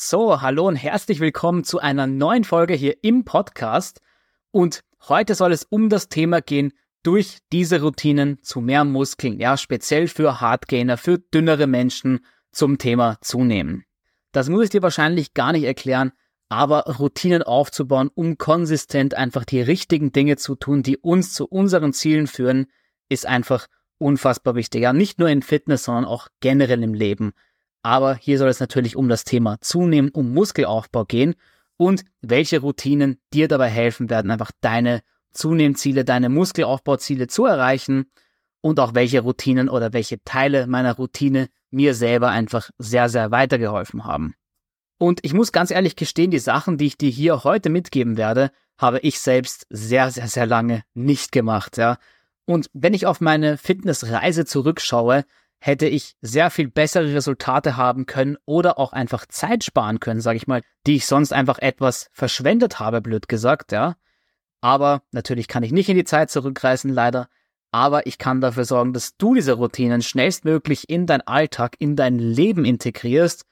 So, hallo und herzlich willkommen zu einer neuen Folge hier im Podcast. Und heute soll es um das Thema gehen, durch diese Routinen zu mehr Muskeln, ja, speziell für Hardgainer, für dünnere Menschen zum Thema zunehmen. Das muss ich dir wahrscheinlich gar nicht erklären, aber Routinen aufzubauen, um konsistent einfach die richtigen Dinge zu tun, die uns zu unseren Zielen führen, ist einfach unfassbar wichtig. Ja, nicht nur in Fitness, sondern auch generell im Leben. Aber hier soll es natürlich um das Thema Zunehmen, um Muskelaufbau gehen und welche Routinen dir dabei helfen werden, einfach deine Zunehmziele, deine Muskelaufbauziele zu erreichen und auch welche Routinen oder welche Teile meiner Routine mir selber einfach sehr, sehr weitergeholfen haben. Und ich muss ganz ehrlich gestehen, die Sachen, die ich dir hier heute mitgeben werde, habe ich selbst sehr, sehr, sehr lange nicht gemacht, ja. Und wenn ich auf meine Fitnessreise zurückschaue, hätte ich sehr viel bessere Resultate haben können oder auch einfach Zeit sparen können, sage ich mal, die ich sonst einfach etwas verschwendet habe, blöd gesagt, ja. Aber natürlich kann ich nicht in die Zeit zurückreisen, leider. Aber ich kann dafür sorgen, dass du diese Routinen schnellstmöglich in dein Alltag, in dein Leben integrierst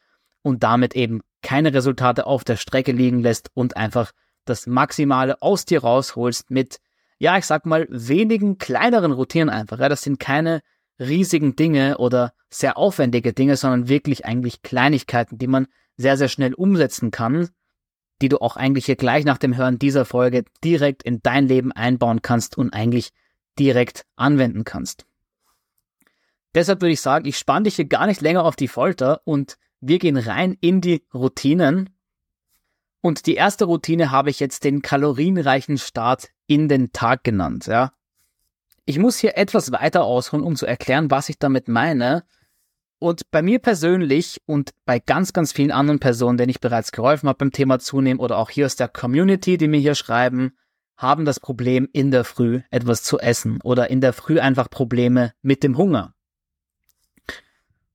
und damit eben keine Resultate auf der Strecke liegen lässt und einfach das Maximale aus dir rausholst mit, ja, ich sag mal, wenigen kleineren Routinen einfach. Ja, das sind keine riesigen Dinge oder sehr aufwendige Dinge, sondern wirklich eigentlich Kleinigkeiten, die man sehr, sehr schnell umsetzen kann, die du auch eigentlich hier gleich nach dem Hören dieser Folge direkt in dein Leben einbauen kannst und eigentlich direkt anwenden kannst. Deshalb würde ich sagen, ich spanne dich hier gar nicht länger auf die Folter und wir gehen rein in die Routinen. Und die erste Routine habe ich jetzt den kalorienreichen Start in den Tag genannt, ja. Ich muss hier etwas weiter ausholen, um zu erklären, was ich damit meine. Und bei mir persönlich und bei ganz, ganz vielen anderen Personen, denen ich bereits geholfen habe beim Thema Zunehmen oder auch hier aus der Community, die mir hier schreiben, haben das Problem in der Früh etwas zu essen oder in der Früh einfach Probleme mit dem Hunger.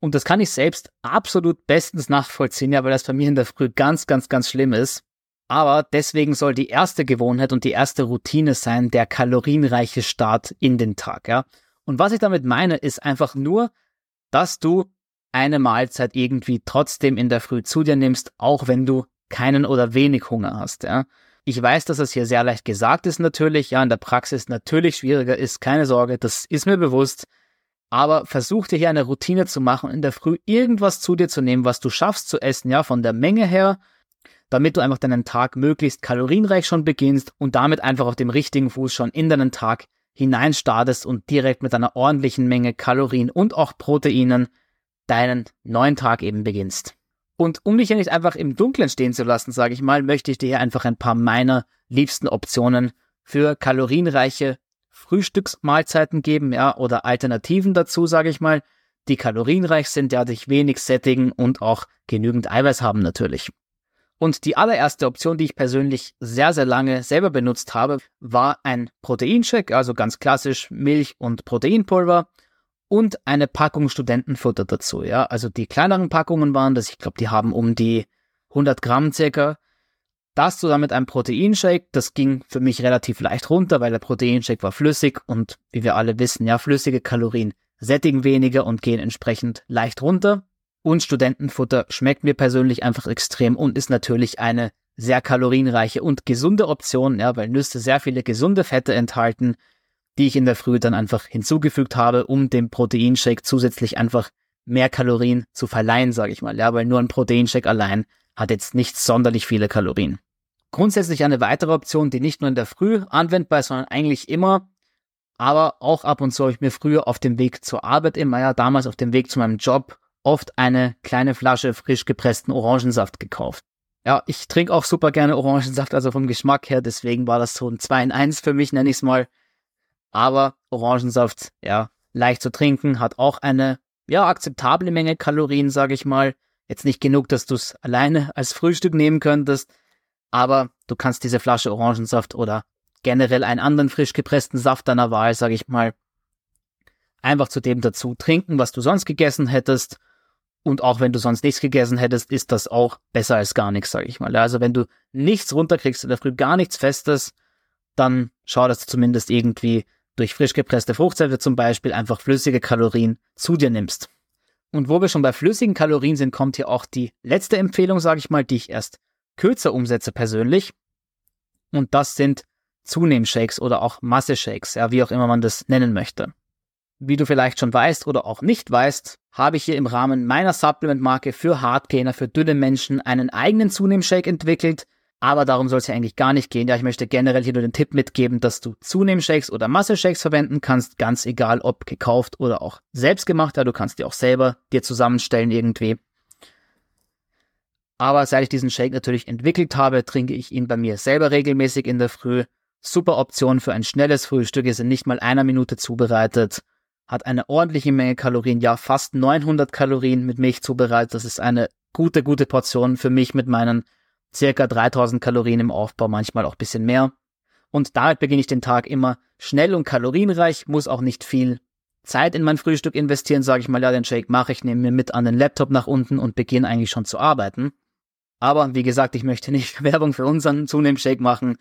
Und das kann ich selbst absolut bestens nachvollziehen, ja, weil das bei mir in der Früh ganz, ganz, ganz schlimm ist. Aber deswegen soll die erste Gewohnheit und die erste Routine sein, der kalorienreiche Start in den Tag, ja. Und was ich damit meine, ist einfach nur, dass du eine Mahlzeit irgendwie trotzdem in der Früh zu dir nimmst, auch wenn du keinen oder wenig Hunger hast, ja. Ich weiß, dass das hier sehr leicht gesagt ist natürlich, ja, in der Praxis natürlich schwieriger ist, keine Sorge, das ist mir bewusst. Aber versuch dir hier eine Routine zu machen, in der Früh irgendwas zu dir zu nehmen, was du schaffst zu essen, ja, von der Menge her, damit du einfach deinen Tag möglichst kalorienreich schon beginnst und damit einfach auf dem richtigen Fuß schon in deinen Tag hineinstartest und direkt mit einer ordentlichen Menge Kalorien und auch Proteinen deinen neuen Tag eben beginnst. Und um dich ja nicht einfach im Dunkeln stehen zu lassen, sage ich mal, möchte ich dir hier einfach ein paar meiner liebsten Optionen für kalorienreiche Frühstücksmahlzeiten geben, ja, oder Alternativen dazu, sage ich mal, die kalorienreich sind, ja, dich wenig sättigen und auch genügend Eiweiß haben natürlich. Und die allererste Option, die ich persönlich sehr, sehr lange selber benutzt habe, war ein Proteinshake, also ganz klassisch Milch und Proteinpulver und eine Packung Studentenfutter dazu. Ja, also die kleineren Packungen waren das, ich glaube, die haben um die 100 Gramm circa. Das zusammen mit einem Proteinshake, das ging für mich relativ leicht runter, weil der Proteinshake war flüssig und wie wir alle wissen, ja, flüssige Kalorien sättigen weniger und gehen entsprechend leicht runter. Und Studentenfutter schmeckt mir persönlich einfach extrem und ist natürlich eine sehr kalorienreiche und gesunde Option, ja, weil Nüsse sehr viele gesunde Fette enthalten, die ich in der Früh dann einfach hinzugefügt habe, um dem Proteinshake zusätzlich einfach mehr Kalorien zu verleihen, sage ich mal, ja, weil nur ein Proteinshake allein hat jetzt nicht sonderlich viele Kalorien. Grundsätzlich eine weitere Option, die nicht nur in der Früh anwendbar ist, sondern eigentlich immer, aber auch ab und zu habe ich mir früher auf dem Weg zur Arbeit immer, ja, damals auf dem Weg zu meinem Job oft eine kleine Flasche frisch gepressten Orangensaft gekauft. Ja, ich trinke auch super gerne Orangensaft, also vom Geschmack her, deswegen war das so ein 2 in 1 für mich, nenne ich es mal. Aber Orangensaft, ja, leicht zu trinken, hat auch eine, ja, akzeptable Menge Kalorien, sage ich mal. Jetzt nicht genug, dass du es alleine als Frühstück nehmen könntest, aber du kannst diese Flasche Orangensaft oder generell einen anderen frisch gepressten Saft deiner Wahl, sage ich mal, einfach zu dem dazu trinken, was du sonst gegessen hättest und auch wenn du sonst nichts gegessen hättest, ist das auch besser als gar nichts, sage ich mal. Also wenn du nichts runterkriegst in der Früh, gar nichts Festes, dann schau, dass du zumindest irgendwie durch frisch gepresste Fruchtsäfte zum Beispiel einfach flüssige Kalorien zu dir nimmst. Und wo wir schon bei flüssigen Kalorien sind, kommt hier auch die letzte Empfehlung, sage ich mal, die ich erst kürzer umsetze persönlich. Und das sind Zunehmshakes oder auch Masse-Shakes, ja, wie auch immer man das nennen möchte. Wie du vielleicht schon weißt oder auch nicht weißt, habe ich hier im Rahmen meiner Supplement-Marke für Hardgainer, für dünne Menschen einen eigenen Zunehmshake entwickelt, aber darum soll es ja eigentlich gar nicht gehen. Ja, ich möchte generell hier nur den Tipp mitgeben, dass du Zunehmshakes oder Masse-Shakes verwenden kannst, ganz egal ob gekauft oder auch selbst gemacht. Ja, du kannst die auch selber dir zusammenstellen irgendwie. Aber seit ich diesen Shake natürlich entwickelt habe, trinke ich ihn bei mir selber regelmäßig in der Früh. Super Option für ein schnelles Frühstück, ist in nicht mal einer Minute zubereitet. Hat eine ordentliche Menge Kalorien, ja fast 900 Kalorien mit Milch zubereitet. Das ist eine gute, gute Portion für mich mit meinen circa 3000 Kalorien im Aufbau, manchmal auch bisschen mehr. Und damit beginne ich den Tag immer schnell und kalorienreich, muss auch nicht viel Zeit in mein Frühstück investieren, sage ich mal, ja, den Shake mache ich, nehme mir mit an den Laptop nach unten und beginne eigentlich schon zu arbeiten. Aber wie gesagt, ich möchte nicht Werbung für unseren Zunehmshake machen,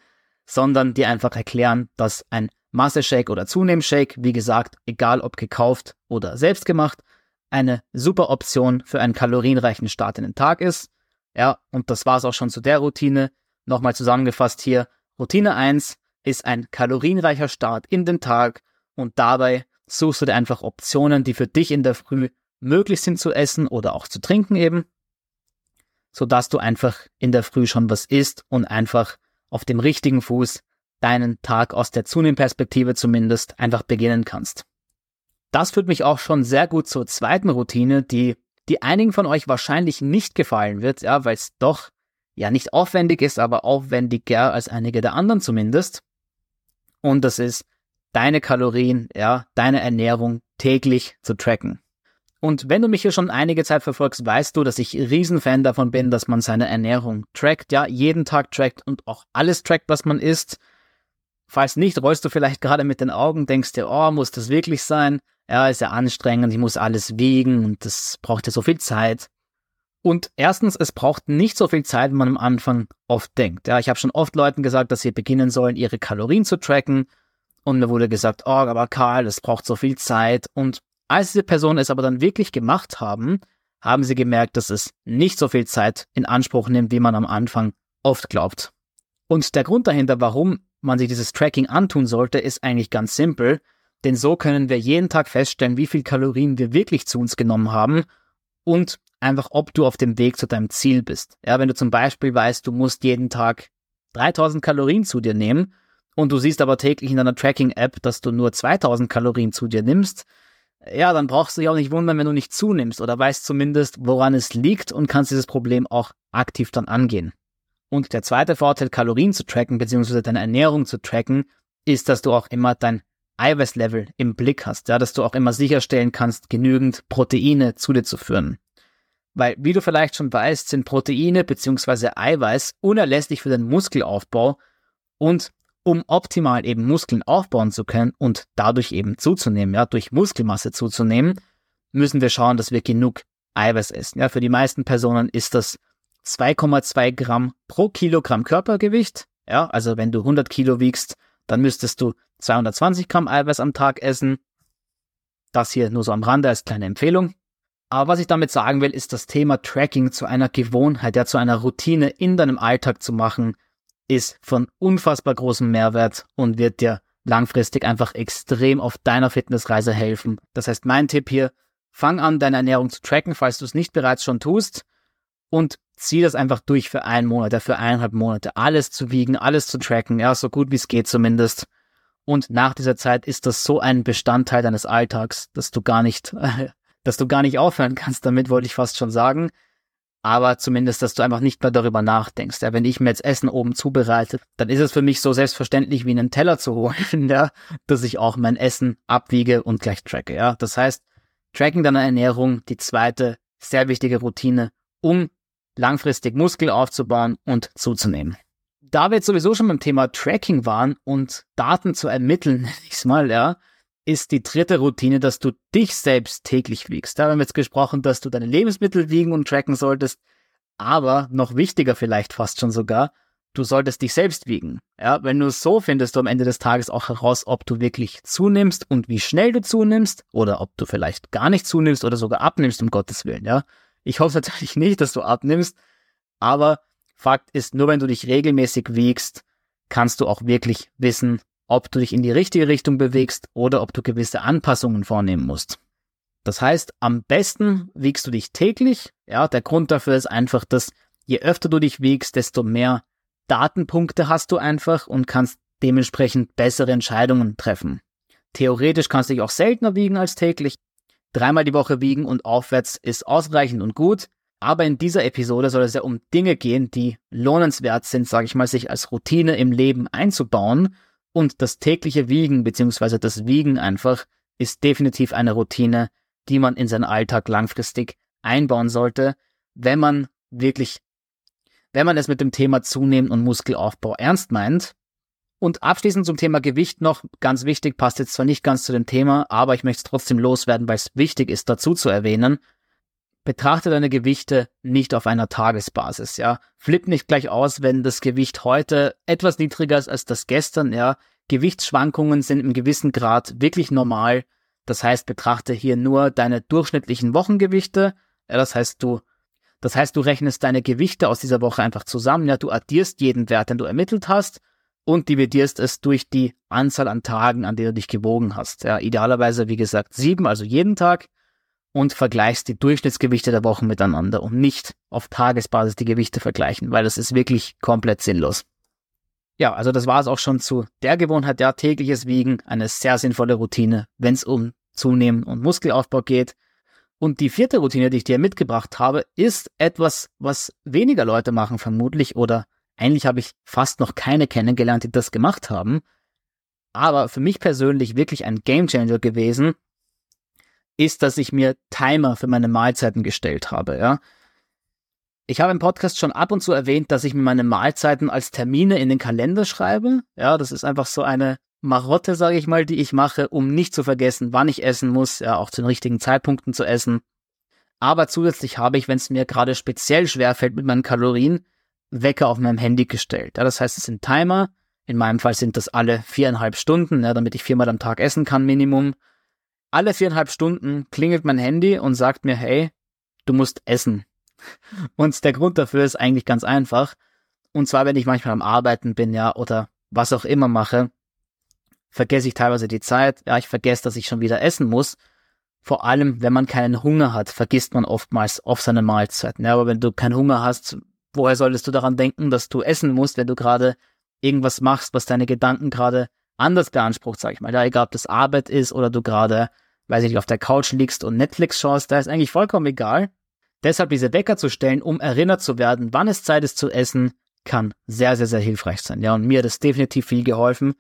sondern dir einfach erklären, dass ein Masse-Shake oder Zunehmshake, wie gesagt, egal ob gekauft oder selbst gemacht, eine super Option für einen kalorienreichen Start in den Tag ist. Ja, und das war's auch schon zu der Routine. Nochmal zusammengefasst hier. Routine 1 ist ein kalorienreicher Start in den Tag und dabei suchst du dir einfach Optionen, die für dich in der Früh möglich sind zu essen oder auch zu trinken eben, sodass du einfach in der Früh schon was isst und einfach auf dem richtigen Fuß deinen Tag aus der Zunehmperspektive zumindest einfach beginnen kannst. Das führt mich auch schon sehr gut zur zweiten Routine, die die einigen von euch wahrscheinlich nicht gefallen wird, ja, weil es doch ja nicht aufwendig ist, aber aufwendiger als einige der anderen zumindest. Und das ist deine Kalorien, ja, deine Ernährung täglich zu tracken. Und wenn du mich hier schon einige Zeit verfolgst, weißt du, dass ich Riesenfan davon bin, dass man seine Ernährung trackt, ja, jeden Tag trackt und auch alles trackt, was man isst. Falls nicht, rollst du vielleicht gerade mit den Augen, denkst dir, oh, muss das wirklich sein? Ja, ist ja anstrengend, ich muss alles wiegen und das braucht ja so viel Zeit. Und erstens, es braucht nicht so viel Zeit, wie man am Anfang oft denkt. Ja, ich habe schon oft Leuten gesagt, dass sie beginnen sollen, ihre Kalorien zu tracken. Und mir wurde gesagt, oh, aber Karl, das braucht so viel Zeit. Und als diese Personen es aber dann wirklich gemacht haben, haben sie gemerkt, dass es nicht so viel Zeit in Anspruch nimmt, wie man am Anfang oft glaubt. Und der Grund dahinter, warum man sich dieses Tracking antun sollte, ist eigentlich ganz simpel. Denn so können wir jeden Tag feststellen, wie viel Kalorien wir wirklich zu uns genommen haben und einfach, ob du auf dem Weg zu deinem Ziel bist. Ja, wenn du zum Beispiel weißt, du musst jeden Tag 3000 Kalorien zu dir nehmen und du siehst aber täglich in deiner Tracking-App, dass du nur 2000 Kalorien zu dir nimmst, ja, dann brauchst du dich auch nicht wundern, wenn du nicht zunimmst oder weißt zumindest, woran es liegt und kannst dieses Problem auch aktiv dann angehen. Und der zweite Vorteil, Kalorien zu tracken, beziehungsweise deine Ernährung zu tracken, ist, dass du auch immer dein Eiweißlevel im Blick hast, ja, dass du auch immer sicherstellen kannst, genügend Proteine zu dir zu führen. Weil, wie du vielleicht schon weißt, sind Proteine bzw. Eiweiß unerlässlich für den Muskelaufbau und um optimal eben Muskeln aufbauen zu können und dadurch eben zuzunehmen, ja, durch Muskelmasse zuzunehmen, müssen wir schauen, dass wir genug Eiweiß essen. Ja, für die meisten Personen ist das 2,2 Gramm pro Kilogramm Körpergewicht. Ja, also wenn du 100 Kilo wiegst, dann müsstest du 220 Gramm Eiweiß am Tag essen. Das hier nur so am Rande als kleine Empfehlung. Aber was ich damit sagen will, ist das Thema Tracking zu einer Gewohnheit, ja zu einer Routine in deinem Alltag zu machen, ist von unfassbar großem Mehrwert und wird dir langfristig einfach extrem auf deiner Fitnessreise helfen. Das heißt, mein Tipp hier, fang an, deine Ernährung zu tracken, falls du es nicht bereits schon tust und zieh das einfach durch für einen Monat, ja, für eineinhalb Monate, alles zu wiegen, alles zu tracken, ja, so gut wie es geht zumindest. Und nach dieser Zeit ist das so ein Bestandteil deines Alltags, dass du gar nicht, dass du gar nicht aufhören kannst damit, wollte ich fast schon sagen. Aber zumindest, dass du einfach nicht mehr darüber nachdenkst. Ja, wenn ich mir jetzt Essen oben zubereite, dann ist es für mich so selbstverständlich wie einen Teller zu holen, ja, dass ich auch mein Essen abwiege und gleich tracke. Ja, das heißt, Tracking deiner Ernährung, die zweite sehr wichtige Routine, um langfristig Muskel aufzubauen und zuzunehmen. Da wir jetzt sowieso schon beim Thema Tracking waren und Daten zu ermitteln, ich mal, ja, ist die dritte Routine, dass du dich selbst täglich wiegst. Da haben wir jetzt gesprochen, dass du deine Lebensmittel wiegen und tracken solltest, aber noch wichtiger vielleicht fast schon sogar, du solltest dich selbst wiegen. Ja, wenn du so findest du am Ende des Tages auch heraus, ob du wirklich zunimmst und wie schnell du zunimmst oder ob du vielleicht gar nicht zunimmst oder sogar abnimmst, um Gottes Willen, ja. Ich hoffe natürlich nicht, dass du abnimmst, aber Fakt ist, nur wenn du dich regelmäßig wiegst, kannst du auch wirklich wissen, ob du dich in die richtige Richtung bewegst oder ob du gewisse Anpassungen vornehmen musst. Das heißt, am besten wiegst du dich täglich. Ja, der Grund dafür ist einfach, dass je öfter du dich wiegst, desto mehr Datenpunkte hast du einfach und kannst dementsprechend bessere Entscheidungen treffen. Theoretisch kannst du dich auch seltener wiegen als täglich. Dreimal die Woche wiegen und aufwärts ist ausreichend und gut. Aber in dieser Episode soll es ja um Dinge gehen, die lohnenswert sind, sage ich mal, sich als Routine im Leben einzubauen. Und das tägliche Wiegen bzw. das Wiegen einfach ist definitiv eine Routine, die man in seinen Alltag langfristig einbauen sollte, wenn man wirklich, wenn man es mit dem Thema Zunehmen und Muskelaufbau ernst meint. Und abschließend zum Thema Gewicht noch, ganz wichtig, passt jetzt zwar nicht ganz zu dem Thema, aber ich möchte es trotzdem loswerden, weil es wichtig ist, dazu zu erwähnen. Betrachte deine Gewichte nicht auf einer Tagesbasis, ja. Flipp nicht gleich aus, wenn das Gewicht heute etwas niedriger ist als das gestern, ja. Gewichtsschwankungen sind im gewissen Grad wirklich normal. Das heißt, betrachte hier nur deine durchschnittlichen Wochengewichte. Ja, das heißt, du, das heißt, du rechnest deine Gewichte aus dieser Woche einfach zusammen. Ja, du addierst jeden Wert, den du ermittelt hast und dividierst es durch die Anzahl an Tagen, an denen du dich gewogen hast. Ja, idealerweise, wie gesagt, sieben, also jeden Tag und vergleichst die Durchschnittsgewichte der Wochen miteinander und nicht auf Tagesbasis die Gewichte vergleichen, weil das ist wirklich komplett sinnlos. Ja, also das war es auch schon zu der Gewohnheit, ja, tägliches Wiegen, eine sehr sinnvolle Routine, wenn es um Zunehmen und Muskelaufbau geht. Und die vierte Routine, die ich dir mitgebracht habe, ist etwas, was weniger Leute machen vermutlich oder eigentlich habe ich fast noch keine kennengelernt, die das gemacht haben. Aber für mich persönlich wirklich ein Gamechanger gewesen, ist, dass ich mir Timer für meine Mahlzeiten gestellt habe, ja. Ich habe im Podcast schon ab und zu erwähnt, dass ich mir meine Mahlzeiten als Termine in den Kalender schreibe. Ja, das ist einfach so eine Marotte, sage ich mal, die ich mache, um nicht zu vergessen, wann ich essen muss, ja, auch zu den richtigen Zeitpunkten zu essen. Aber zusätzlich habe ich, wenn es mir gerade speziell schwer fällt mit meinen Kalorien, Wecker auf meinem Handy gestellt. Ja, das heißt, es sind Timer. In meinem Fall sind das alle viereinhalb Stunden, ja, damit ich viermal am Tag essen kann, Minimum. Alle viereinhalb Stunden klingelt mein Handy und sagt mir, hey, du musst essen. Und der Grund dafür ist eigentlich ganz einfach. Und zwar, wenn ich manchmal am Arbeiten bin, ja, oder was auch immer mache, vergesse ich teilweise die Zeit. Ja, ich vergesse, dass ich schon wieder essen muss. Vor allem, wenn man keinen Hunger hat, vergisst man oftmals auf seine Mahlzeiten. Ja, aber wenn du keinen Hunger hast, woher solltest du daran denken, dass du essen musst, wenn du gerade irgendwas machst, was deine Gedanken gerade anders beansprucht, sag ich mal. Ja, egal, ob das Arbeit ist oder du gerade, weiß ich nicht, auf der Couch liegst und Netflix schaust, da ist eigentlich vollkommen egal. Deshalb diese Wecker zu stellen, um erinnert zu werden, wann es Zeit ist zu essen, kann sehr, sehr, sehr hilfreich sein. Ja, und mir hat es definitiv viel geholfen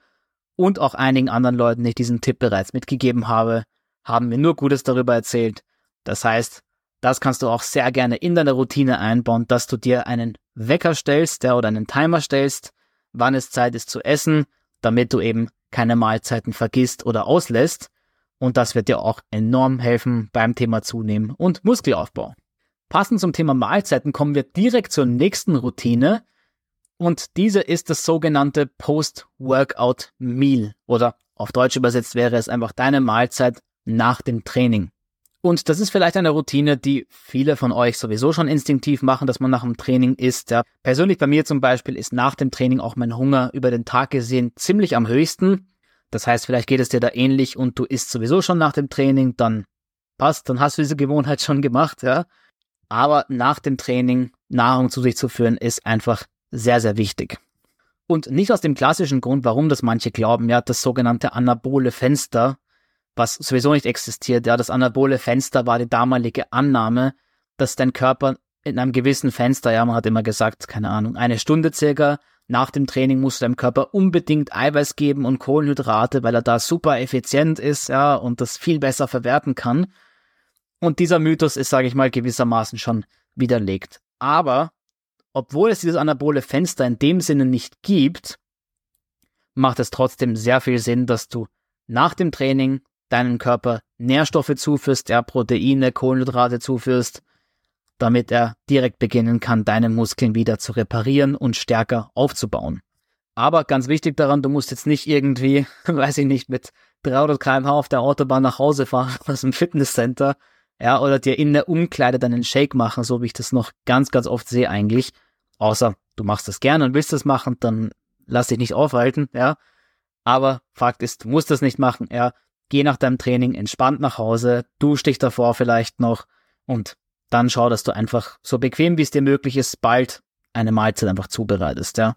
und auch einigen anderen Leuten, die ich diesen Tipp bereits mitgegeben habe, haben mir nur Gutes darüber erzählt. Das heißt, das kannst du auch sehr gerne in deine Routine einbauen, dass du dir einen Wecker stellst, der oder einen Timer stellst, wann es Zeit ist zu essen, damit du eben keine Mahlzeiten vergisst oder auslässt. Und das wird dir auch enorm helfen beim Thema Zunehmen und Muskelaufbau. Passend zum Thema Mahlzeiten kommen wir direkt zur nächsten Routine, und diese ist das sogenannte Post-Workout Meal oder auf Deutsch übersetzt wäre es einfach deine Mahlzeit nach dem Training. Und das ist vielleicht eine Routine, die viele von euch sowieso schon instinktiv machen, dass man nach dem Training isst. Ja. Persönlich bei mir zum Beispiel ist nach dem Training auch mein Hunger über den Tag gesehen ziemlich am höchsten. Das heißt, vielleicht geht es dir da ähnlich und du isst sowieso schon nach dem Training, dann passt, dann hast du diese Gewohnheit schon gemacht, ja. Aber nach dem Training Nahrung zu sich zu führen, ist einfach sehr, sehr wichtig. Und nicht aus dem klassischen Grund, warum das manche glauben, ja, das sogenannte anabole Fenster, was sowieso nicht existiert, ja, das anabole Fenster war die damalige Annahme, dass dein Körper in einem gewissen Fenster, ja, man hat immer gesagt, keine Ahnung, eine Stunde circa, nach dem Training muss deinem Körper unbedingt Eiweiß geben und Kohlenhydrate, weil er da super effizient ist, ja, und das viel besser verwerten kann. Und dieser Mythos ist, sage ich mal, gewissermaßen schon widerlegt. Aber obwohl es dieses anabole Fenster in dem Sinne nicht gibt, macht es trotzdem sehr viel Sinn, dass du nach dem Training deinem Körper Nährstoffe zuführst, ja, Proteine, Kohlenhydrate zuführst, damit er direkt beginnen kann, deine Muskeln wieder zu reparieren und stärker aufzubauen. Aber ganz wichtig daran, du musst jetzt nicht irgendwie, weiß ich nicht, mit 300 km/h auf der Autobahn nach Hause fahren aus dem Fitnesscenter, ja, oder dir in der Umkleide deinen Shake machen, so wie ich das noch ganz, ganz oft sehe eigentlich. Außer du machst das gerne und willst das machen, dann lass dich nicht aufhalten, ja. Aber Fakt ist, du musst das nicht machen, ja. Geh nach deinem Training entspannt nach Hause, dusch dich davor vielleicht noch und dann schau, dass du einfach so bequem wie es dir möglich ist, bald eine Mahlzeit einfach zubereitest, ja.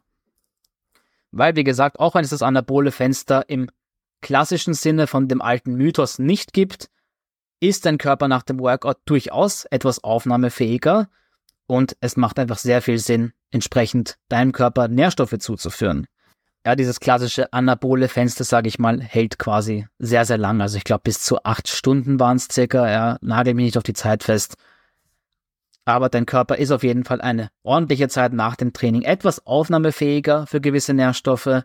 Weil, wie gesagt, auch wenn es das anabole Fenster im klassischen Sinne von dem alten Mythos nicht gibt, ist dein Körper nach dem Workout durchaus etwas aufnahmefähiger und es macht einfach sehr viel Sinn, entsprechend deinem Körper Nährstoffe zuzuführen. Ja, dieses klassische anabole Fenster, sage ich mal, hält quasi sehr, sehr lang. Also ich glaube, bis zu acht Stunden waren es circa. Ja, nagel mich nicht auf die Zeit fest. Aber dein Körper ist auf jeden Fall eine ordentliche Zeit nach dem Training etwas aufnahmefähiger für gewisse Nährstoffe.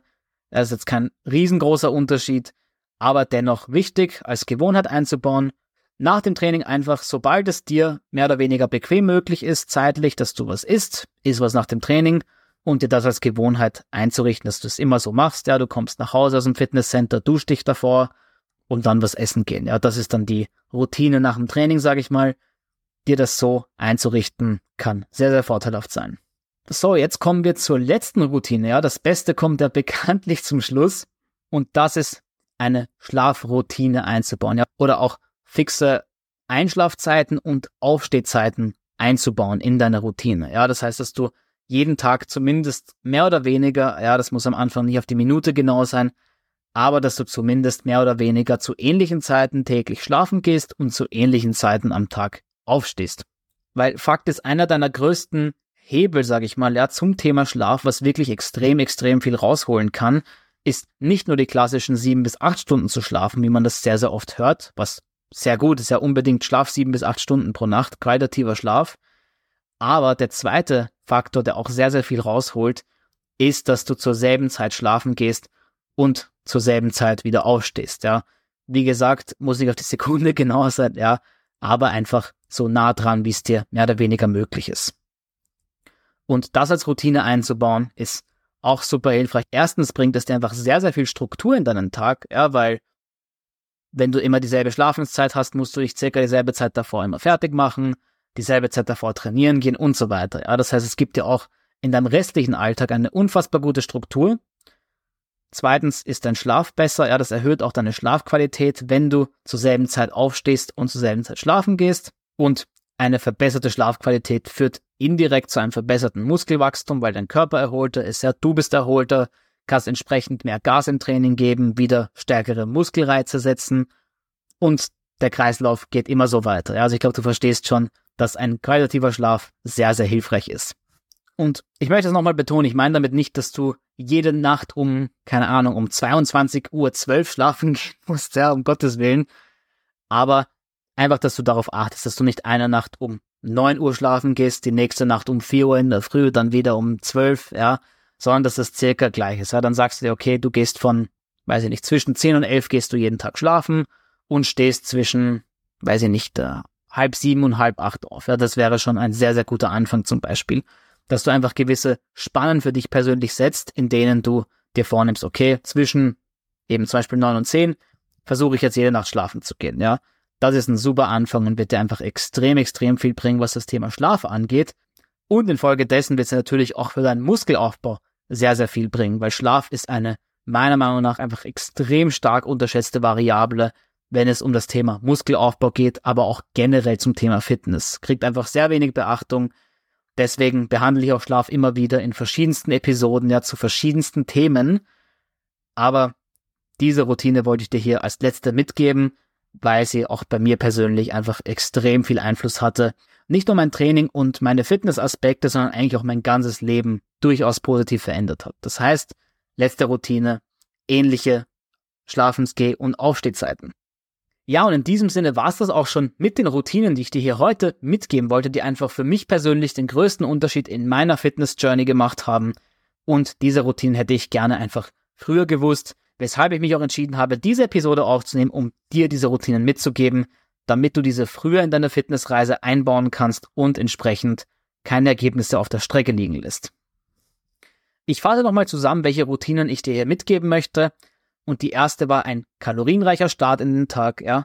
Das ist jetzt kein riesengroßer Unterschied, aber dennoch wichtig als Gewohnheit einzubauen. Nach dem Training einfach, sobald es dir mehr oder weniger bequem möglich ist, zeitlich, dass du was isst, isst was nach dem Training und dir das als Gewohnheit einzurichten, dass du es immer so machst. Ja, du kommst nach Hause aus dem Fitnesscenter, duschst dich davor und dann was essen gehen. Ja, das ist dann die Routine nach dem Training, sage ich mal dir das so einzurichten kann sehr, sehr vorteilhaft sein. So, jetzt kommen wir zur letzten Routine. Ja, das Beste kommt ja bekanntlich zum Schluss. Und das ist eine Schlafroutine einzubauen. Ja, oder auch fixe Einschlafzeiten und Aufstehzeiten einzubauen in deine Routine. Ja, das heißt, dass du jeden Tag zumindest mehr oder weniger, ja, das muss am Anfang nicht auf die Minute genau sein, aber dass du zumindest mehr oder weniger zu ähnlichen Zeiten täglich schlafen gehst und zu ähnlichen Zeiten am Tag aufstehst. Weil Fakt ist, einer deiner größten Hebel, sage ich mal, ja, zum Thema Schlaf, was wirklich extrem, extrem viel rausholen kann, ist nicht nur die klassischen sieben bis acht Stunden zu schlafen, wie man das sehr, sehr oft hört, was sehr gut ist, ja unbedingt Schlaf sieben bis acht Stunden pro Nacht, qualitativer Schlaf. Aber der zweite Faktor, der auch sehr, sehr viel rausholt, ist, dass du zur selben Zeit schlafen gehst und zur selben Zeit wieder aufstehst, ja. Wie gesagt, muss ich auf die Sekunde genauer sein, ja, aber einfach so nah dran, wie es dir mehr oder weniger möglich ist. Und das als Routine einzubauen, ist auch super hilfreich. Erstens bringt es dir einfach sehr, sehr viel Struktur in deinen Tag, ja, weil wenn du immer dieselbe Schlafenszeit hast, musst du dich circa dieselbe Zeit davor immer fertig machen, dieselbe Zeit davor trainieren gehen und so weiter. Ja, das heißt, es gibt dir auch in deinem restlichen Alltag eine unfassbar gute Struktur. Zweitens ist dein Schlaf besser, ja, das erhöht auch deine Schlafqualität, wenn du zur selben Zeit aufstehst und zur selben Zeit schlafen gehst. Und eine verbesserte Schlafqualität führt indirekt zu einem verbesserten Muskelwachstum, weil dein Körper erholter ist. Ja, du bist erholter, kannst entsprechend mehr Gas im Training geben, wieder stärkere Muskelreize setzen und der Kreislauf geht immer so weiter. Ja, also ich glaube, du verstehst schon, dass ein qualitativer Schlaf sehr, sehr hilfreich ist. Und ich möchte es nochmal betonen, ich meine damit nicht, dass du jede Nacht um, keine Ahnung, um 22 Uhr 12 schlafen gehen musst, ja, um Gottes Willen. Aber Einfach, dass du darauf achtest, dass du nicht eine Nacht um 9 Uhr schlafen gehst, die nächste Nacht um 4 Uhr in der Früh, dann wieder um 12, ja, sondern dass das circa gleich ist. Ja, dann sagst du dir, okay, du gehst von, weiß ich nicht, zwischen 10 und 11 gehst du jeden Tag schlafen und stehst zwischen, weiß ich nicht, äh, halb sieben und halb acht auf. Ja, das wäre schon ein sehr, sehr guter Anfang zum Beispiel. Dass du einfach gewisse Spannen für dich persönlich setzt, in denen du dir vornimmst, okay, zwischen eben zum Beispiel 9 und 10 versuche ich jetzt jede Nacht schlafen zu gehen, ja. Das ist ein super Anfang und wird dir einfach extrem, extrem viel bringen, was das Thema Schlaf angeht. Und infolgedessen wird es natürlich auch für deinen Muskelaufbau sehr, sehr viel bringen, weil Schlaf ist eine meiner Meinung nach einfach extrem stark unterschätzte Variable, wenn es um das Thema Muskelaufbau geht, aber auch generell zum Thema Fitness. Kriegt einfach sehr wenig Beachtung. Deswegen behandle ich auch Schlaf immer wieder in verschiedensten Episoden, ja, zu verschiedensten Themen. Aber diese Routine wollte ich dir hier als letzte mitgeben weil sie auch bei mir persönlich einfach extrem viel Einfluss hatte. Nicht nur mein Training und meine Fitnessaspekte, sondern eigentlich auch mein ganzes Leben durchaus positiv verändert hat. Das heißt, letzte Routine, ähnliche Schlafensgeh- und Aufstehzeiten. Ja, und in diesem Sinne war es das auch schon mit den Routinen, die ich dir hier heute mitgeben wollte, die einfach für mich persönlich den größten Unterschied in meiner Fitness-Journey gemacht haben. Und diese Routinen hätte ich gerne einfach früher gewusst weshalb ich mich auch entschieden habe, diese Episode aufzunehmen, um dir diese Routinen mitzugeben, damit du diese früher in deiner Fitnessreise einbauen kannst und entsprechend keine Ergebnisse auf der Strecke liegen lässt. Ich fasse nochmal zusammen, welche Routinen ich dir hier mitgeben möchte. Und die erste war ein kalorienreicher Start in den Tag, ja.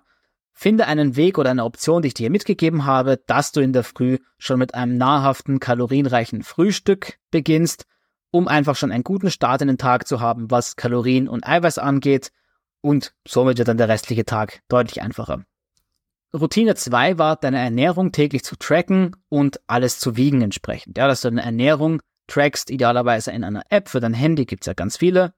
Finde einen Weg oder eine Option, die ich dir mitgegeben habe, dass du in der Früh schon mit einem nahrhaften, kalorienreichen Frühstück beginnst, um einfach schon einen guten Start in den Tag zu haben, was Kalorien und Eiweiß angeht. Und somit wird dann der restliche Tag deutlich einfacher. Routine 2 war, deine Ernährung täglich zu tracken und alles zu wiegen entsprechend. Ja, dass du deine Ernährung trackst, idealerweise in einer App für dein Handy, gibt's ja ganz viele.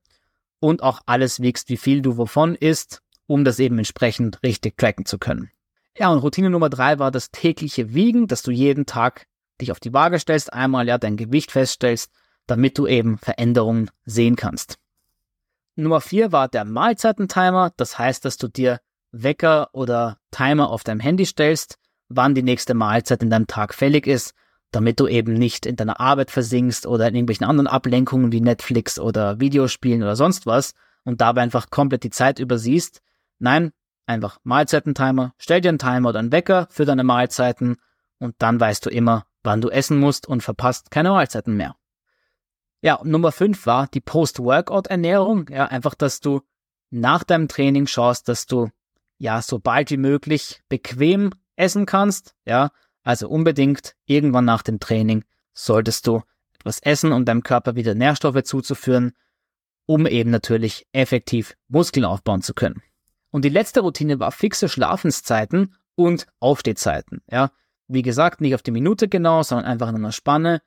Und auch alles wiegst, wie viel du wovon isst, um das eben entsprechend richtig tracken zu können. Ja, und Routine Nummer 3 war das tägliche Wiegen, dass du jeden Tag dich auf die Waage stellst, einmal ja dein Gewicht feststellst, damit du eben Veränderungen sehen kannst. Nummer 4 war der Mahlzeitentimer, das heißt, dass du dir Wecker oder Timer auf deinem Handy stellst, wann die nächste Mahlzeit in deinem Tag fällig ist, damit du eben nicht in deiner Arbeit versinkst oder in irgendwelchen anderen Ablenkungen wie Netflix oder Videospielen oder sonst was und dabei einfach komplett die Zeit übersiehst. Nein, einfach Mahlzeitentimer, stell dir einen Timer oder einen Wecker für deine Mahlzeiten und dann weißt du immer, wann du essen musst und verpasst keine Mahlzeiten mehr. Ja, Nummer 5 war die Post-Workout-Ernährung. Ja, einfach, dass du nach deinem Training schaust, dass du ja so bald wie möglich bequem essen kannst. Ja, also unbedingt irgendwann nach dem Training solltest du etwas essen, um deinem Körper wieder Nährstoffe zuzuführen, um eben natürlich effektiv Muskeln aufbauen zu können. Und die letzte Routine war fixe Schlafenszeiten und Aufstehzeiten. Ja, wie gesagt, nicht auf die Minute genau, sondern einfach in einer Spanne,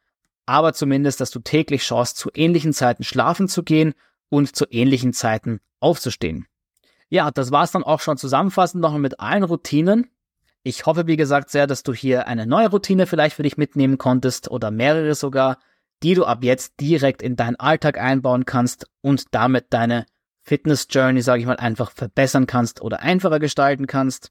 aber zumindest, dass du täglich schaust, zu ähnlichen Zeiten schlafen zu gehen und zu ähnlichen Zeiten aufzustehen. Ja, das war's dann auch schon zusammenfassend nochmal mit allen Routinen. Ich hoffe, wie gesagt, sehr, dass du hier eine neue Routine vielleicht für dich mitnehmen konntest oder mehrere sogar, die du ab jetzt direkt in deinen Alltag einbauen kannst und damit deine Fitness Journey, sage ich mal, einfach verbessern kannst oder einfacher gestalten kannst.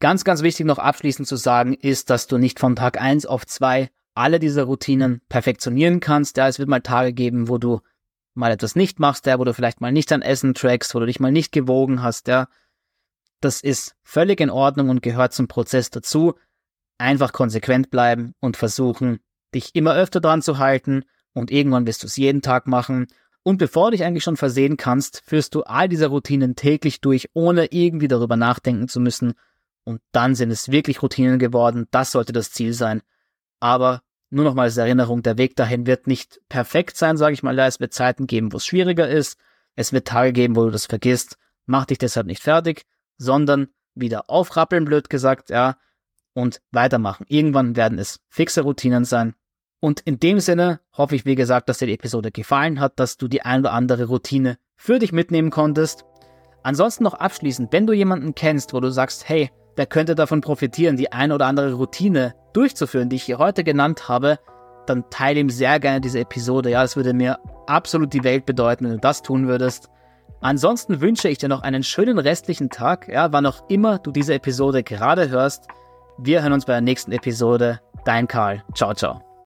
Ganz, ganz wichtig noch abschließend zu sagen ist, dass du nicht von Tag eins auf zwei alle diese Routinen perfektionieren kannst. Ja, es wird mal Tage geben, wo du mal etwas nicht machst, ja, wo du vielleicht mal nicht dein Essen trackst, wo du dich mal nicht gewogen hast, ja. Das ist völlig in Ordnung und gehört zum Prozess dazu. Einfach konsequent bleiben und versuchen, dich immer öfter dran zu halten und irgendwann wirst du es jeden Tag machen. Und bevor du dich eigentlich schon versehen kannst, führst du all diese Routinen täglich durch, ohne irgendwie darüber nachdenken zu müssen. Und dann sind es wirklich Routinen geworden. Das sollte das Ziel sein. Aber nur noch mal als Erinnerung, der Weg dahin wird nicht perfekt sein, sage ich mal. Es wird Zeiten geben, wo es schwieriger ist. Es wird Tage geben, wo du das vergisst. Mach dich deshalb nicht fertig sondern wieder aufrappeln, blöd gesagt, ja, und weitermachen. Irgendwann werden es fixe Routinen sein. Und in dem Sinne hoffe ich, wie gesagt, dass dir die Episode gefallen hat, dass du die ein oder andere Routine für dich mitnehmen konntest. Ansonsten noch abschließend, wenn du jemanden kennst, wo du sagst, hey, der könnte davon profitieren, die ein oder andere Routine durchzuführen, die ich hier heute genannt habe, dann teile ihm sehr gerne diese Episode. Ja, es würde mir absolut die Welt bedeuten, wenn du das tun würdest. Ansonsten wünsche ich dir noch einen schönen restlichen Tag, ja, wann auch immer du diese Episode gerade hörst. Wir hören uns bei der nächsten Episode. Dein Karl. Ciao, ciao.